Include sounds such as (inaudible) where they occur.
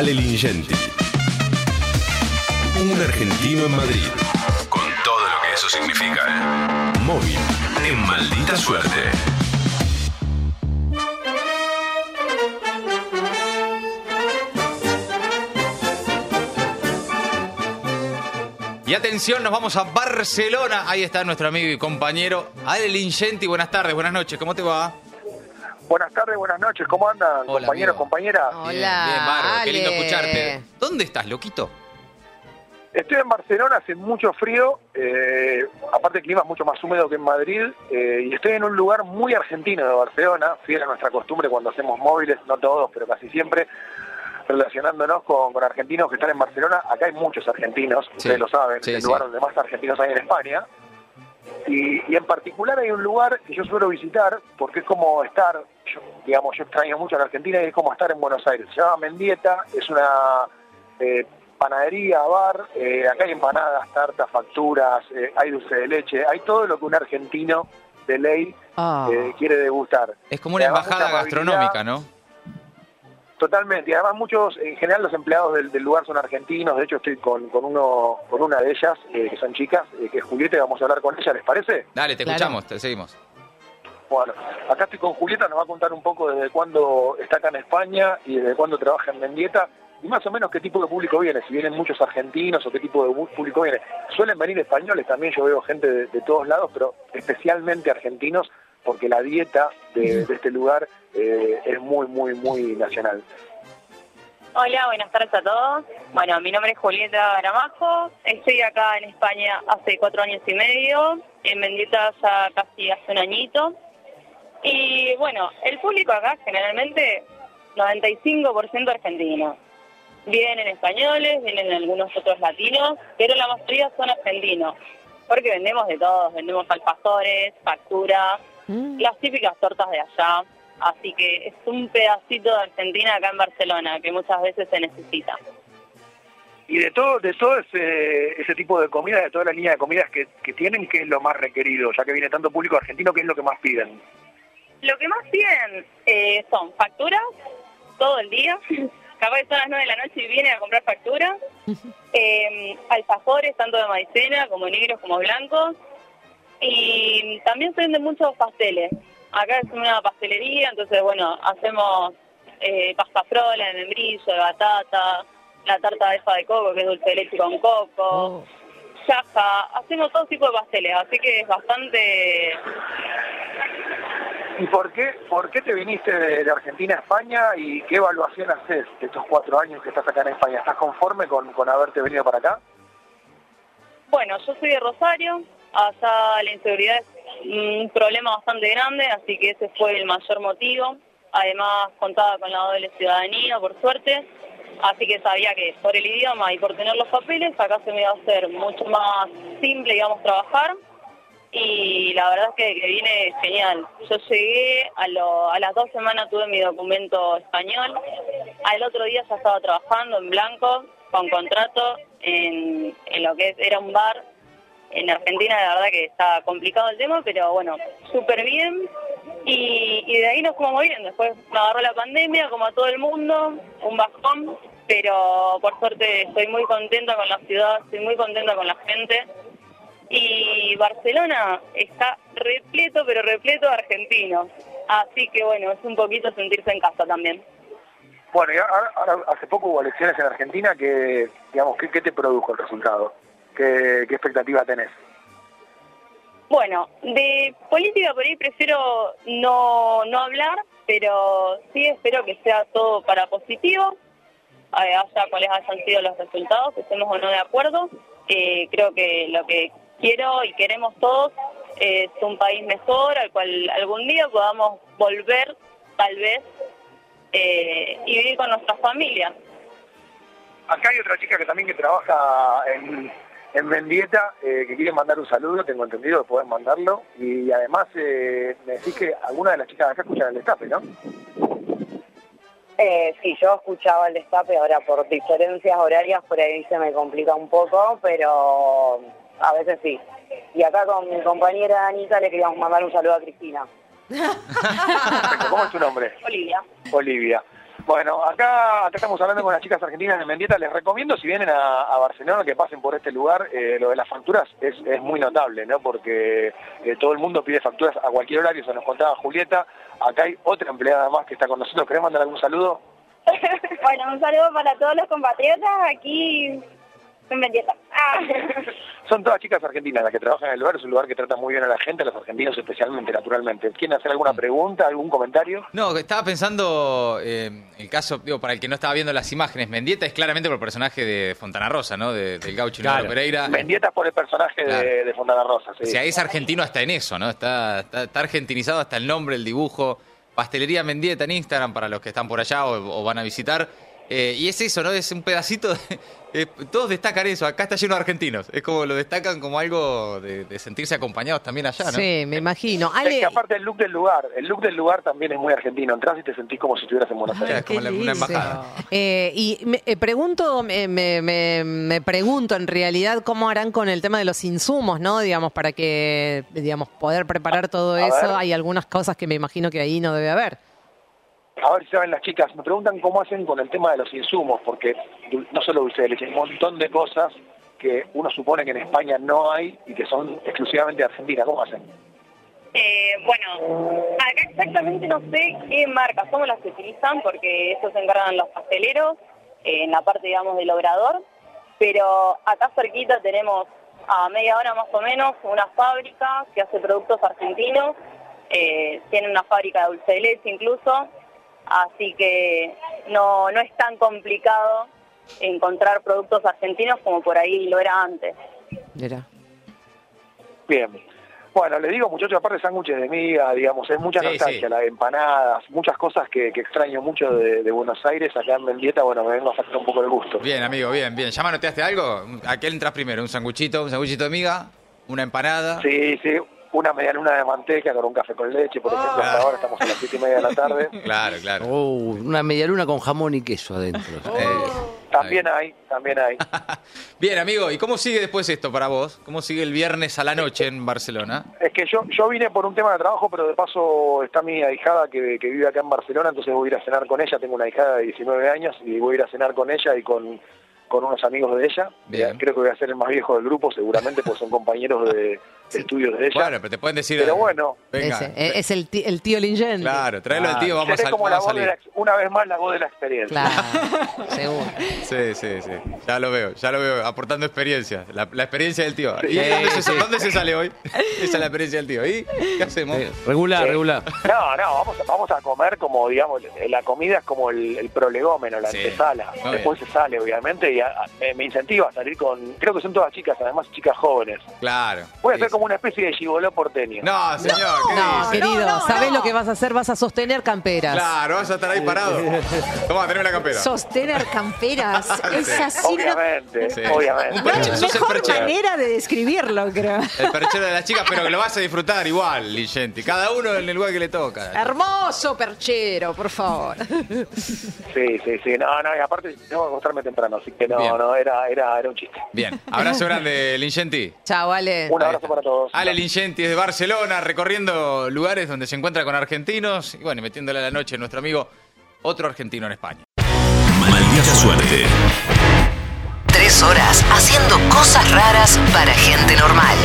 Ale Lingenti. Un argentino en Madrid. Con todo lo que eso significa. ¿eh? Móvil. En maldita suerte. Y atención, nos vamos a Barcelona. Ahí está nuestro amigo y compañero Ale Lingenti. Buenas tardes, buenas noches. ¿Cómo te va? Buenas tardes, buenas noches, ¿cómo andan, Hola, compañeros, amigo. compañeras? Hola, Bien, bien, bárbaro. Qué lindo Ale. escucharte. ¿Dónde estás, loquito? Estoy en Barcelona, hace mucho frío, eh, aparte el clima es mucho más húmedo que en Madrid, eh, y estoy en un lugar muy argentino de Barcelona, fiel a nuestra costumbre cuando hacemos móviles, no todos, pero casi siempre, relacionándonos con, con argentinos que están en Barcelona. Acá hay muchos argentinos, ustedes lo saben, sí, el sí. lugar donde más argentinos hay en España. Y, y en particular hay un lugar que yo suelo visitar porque es como estar, yo, digamos, yo extraño mucho a la Argentina y es como estar en Buenos Aires. Se llama Mendieta, es una eh, panadería, bar, eh, acá hay empanadas, tartas, facturas, eh, hay dulce de leche, hay todo lo que un argentino de ley Ah. eh, quiere degustar. Es como una embajada gastronómica, ¿no? Totalmente, y además muchos, en general los empleados del, del lugar son argentinos, de hecho estoy con, con uno con una de ellas, eh, que son chicas, eh, que es Julieta, y vamos a hablar con ella, ¿les parece? Dale, te Claro. escuchamos, te seguimos. Bueno, acá estoy con Julieta, nos va a contar un poco desde cuándo está acá en España y desde cuándo trabaja en Mendieta y más o menos qué tipo de público viene, si vienen muchos argentinos o qué tipo de público viene. Suelen venir españoles también, yo veo gente de, de todos lados, pero especialmente argentinos porque la dieta de, de este lugar eh, es muy, muy, muy nacional. Hola, buenas tardes a todos. Bueno, mi nombre es Julieta Gramajo. Estoy acá en España hace cuatro años y medio. En Mendieta ya casi hace un añito. Y bueno, el público acá generalmente 95% argentino. Vienen españoles, vienen algunos otros latinos, pero la mayoría son argentinos. Porque vendemos de todos, vendemos alfajores, factura, Mm. las típicas tortas de allá. Así que es un pedacito de Argentina acá en Barcelona que muchas veces se necesita. Y de todo, de todo ese, ese tipo de comida, de toda la línea de comidas que, que tienen, ¿qué es lo más requerido? Ya que viene tanto público argentino, ¿qué es lo que más piden? Lo que más piden eh, son facturas todo el día. (laughs) Capaz que son las 9 de la noche y vienen a comprar facturas. Eh, alfajores, tanto de maicena como negros como blancos. Y también se venden muchos pasteles. Acá es una pastelería, entonces, bueno, hacemos eh, pasta frola de membrillo, de batata, la tarta de esa de coco, que es dulce de leche con coco. Oh. Chaja, hacemos todo tipo de pasteles, así que es bastante ¿Y por qué, por qué te viniste de, de Argentina a España y qué evaluación haces de estos cuatro años que estás acá en España? ¿Estás conforme con, con haberte venido para acá? Bueno, yo soy de Rosario, allá la inseguridad es un problema bastante grande, así que ese fue el mayor motivo. Además, contaba con la doble ciudadanía, por suerte, así que sabía que por el idioma y por tener los papeles, acá se me iba a hacer mucho más simple, digamos, trabajar. Y la verdad es que, que viene genial. Yo llegué, a, lo- a las dos semanas tuve mi documento español, al otro día ya estaba trabajando en blanco, con contrato, en, en lo que era un bar en Argentina, la verdad que está complicado el tema, pero bueno, súper bien. Y, de ahí nos fuimos bien. Después me agarró la pandemia, como a todo el mundo, un bajón, pero por suerte estoy muy contenta con la ciudad, estoy muy contenta con la gente. Y Barcelona está repleto, pero repleto de argentinos. Así que bueno, es un poquito sentirse en casa también. Bueno, y ahora hace poco hubo elecciones en Argentina, que, digamos, ¿qué, qué te produjo el resultado? ¿Qué, qué expectativa tenés? Bueno, de política por ahí prefiero no, no hablar, pero sí espero que sea todo para positivo, eh, haya cuáles hayan sido los resultados, que estemos o no de acuerdo. Eh, creo que lo que quiero y queremos todos es un país mejor, al cual algún día podamos volver, tal vez, eh, y vivir con nuestras familias. Acá hay otra chica que también que trabaja en, en Mendieta, eh, que quiere mandar un saludo, tengo entendido que podés mandarlo. Y además eh, me decís que alguna de las chicas de acá escuchan el destape, ¿no? Eh, sí, yo escuchaba el destape, ahora por diferencias horarias por ahí se me complica un poco, pero a veces sí. Y acá con mi compañera Anita le queríamos mandar un saludo a Cristina. (laughs) ¿Cómo es tu nombre? Olivia. Olivia. Bueno, acá, acá estamos hablando con las chicas argentinas de Mendieta. Les recomiendo, si vienen a, Barcelona, que pasen por este lugar. Eh, lo de las facturas es, es muy notable, ¿no? Porque eh, todo el mundo pide facturas a cualquier horario. Se nos contaba Julieta. Acá hay otra empleada más que está con nosotros. ¿Querés mandar algún saludo? (laughs) bueno, un saludo para todos los compatriotas aquí en Mendieta. Ah. Son todas chicas argentinas las que trabajan en el lugar. Es un lugar que trata muy bien a la gente, a los argentinos especialmente, naturalmente. ¿Quieren hacer alguna pregunta, algún comentario? No, estaba pensando eh, el caso, digo, para el que no estaba viendo las imágenes, Mendieta es claramente por el personaje de Fontana Rosa, ¿no? De- del gaucho Claro. Pereira. Mendieta es por el personaje Claro. de, de Fontana Rosa, sí. O sea, es argentino hasta en eso, ¿no? Está, está, está argentinizado hasta el nombre, el dibujo. Pastelería Mendieta en Instagram para los que están por allá o, o van a visitar. Eh, y es eso, ¿no? Es un pedacito de... (laughs) eh, todos destacan eso. Acá está lleno de argentinos. Es como lo destacan como algo de, de sentirse acompañados también allá, ¿no? Sí, me imagino. Es Ale, que aparte el look del lugar, el look del lugar también es muy argentino. Entras y te sentís como si estuvieras en Buenos Aires. es como la- una embajada. eh, y me eh, pregunto, me, me- me- me pregunto en realidad cómo harán con el tema de los insumos, ¿no? Digamos, para que, digamos, poder preparar todo A eso. ver. Hay algunas cosas que me imagino que ahí no debe haber. A ver si saben las chicas, me preguntan cómo hacen con el tema de los insumos, porque no solo dulce de leche, hay un montón de cosas que uno supone que en España no hay y que son exclusivamente de Argentina. ¿Cómo hacen? Eh, bueno, acá exactamente no sé qué marcas somos las que utilizan, porque eso se encargan los pasteleros, eh, en la parte, digamos, del obrador, pero acá cerquita tenemos a media hora más o menos una fábrica que hace productos argentinos, eh, tiene una fábrica de dulce de leche incluso, así que no, no es tan complicado encontrar productos argentinos como por ahí lo era antes. Mira. Bien. Bueno, le digo, muchachos, aparte de sándwiches de miga, digamos, es mucha Sí, nostalgia, sí. las empanadas, muchas cosas que, que extraño mucho de, de Buenos Aires, acá en Mendieta, bueno, me vengo a sacar un poco el gusto. Bien, amigo, bien, bien. ¿Ya manoteaste algo? ¿A qué entras primero? ¿Un sanguchito? ¿Un sanguchito de miga? ¿Una empanada? Sí, sí, una media luna de manteca con un café con leche, por ejemplo, hasta ahora estamos a las siete y media de la tarde. (laughs) Claro, claro. Oh, una medialuna con jamón y queso adentro. (laughs) Eh, También hay, también hay. (laughs) Bien, amigo, ¿y cómo sigue después esto para vos? ¿Cómo sigue el viernes a la noche en Barcelona? Es que yo yo vine por un tema de trabajo, pero de paso está mi ahijada que, que vive acá en Barcelona, entonces voy a ir a cenar con ella. Tengo una hijada de 19 años y voy a ir a cenar con ella y con, con unos amigos de ella. Bien. Creo que voy a ser el más viejo del grupo, seguramente, porque son compañeros de, (laughs) de estudios de ella. Bueno, pero te pueden decir... Pero bueno. Venga. Ese, eh, es el, ti- el tío Lingen. Claro, tráelo al Claro. tío, vamos, a, como la vamos a voz de salir. la- una vez más la voz de la experiencia. Claro, (laughs) seguro. Sí, sí, sí. Ya lo veo, ya lo veo, aportando experiencia. La, la experiencia del tío. ¿Y Sí, dónde, se, sí. dónde se sale hoy? (laughs) Esa es la experiencia del tío. ¿Y qué hacemos? Eh, regular, Sí. regular. No, no, vamos a, vamos a comer como, digamos, la comida es como el, el prolegómeno, la Sí. antesala. Muy Después se sale, obviamente, y a- a- eh, me incentiva a salir con, creo que son todas chicas, además chicas jóvenes. Claro. Voy a ser como una especie de gigoló porteño. No, señor, ¿qué No, dice? querido, No, no, ¿sabés no. lo que vas a hacer? Vas a sostener camperas. Claro, vas a estar ahí parado. Toma, tenés la campera. Sostener camperas. (laughs) Es así. Obviamente, Sí. obviamente. Un perchero, sos el Mejor perchero. manera de describirlo, creo. El perchero de las chicas, pero que lo vas a disfrutar igual, Ligenti. Cada uno en el lugar que le toca. Hermoso perchero, por favor. Sí, sí, sí. No, no, y aparte tengo que acostarme temprano, así que no, Bien. no, era, era, era un chiste. Bien, abrazo grande, (laughs) Lingenti. Chao, Ale. Un abrazo para todos. Ale Lingenti es de Barcelona, recorriendo lugares donde se encuentra con argentinos y bueno, y metiéndole a la noche a nuestro amigo, otro argentino en España. Maldita suerte. Tres horas haciendo cosas raras para gente normal.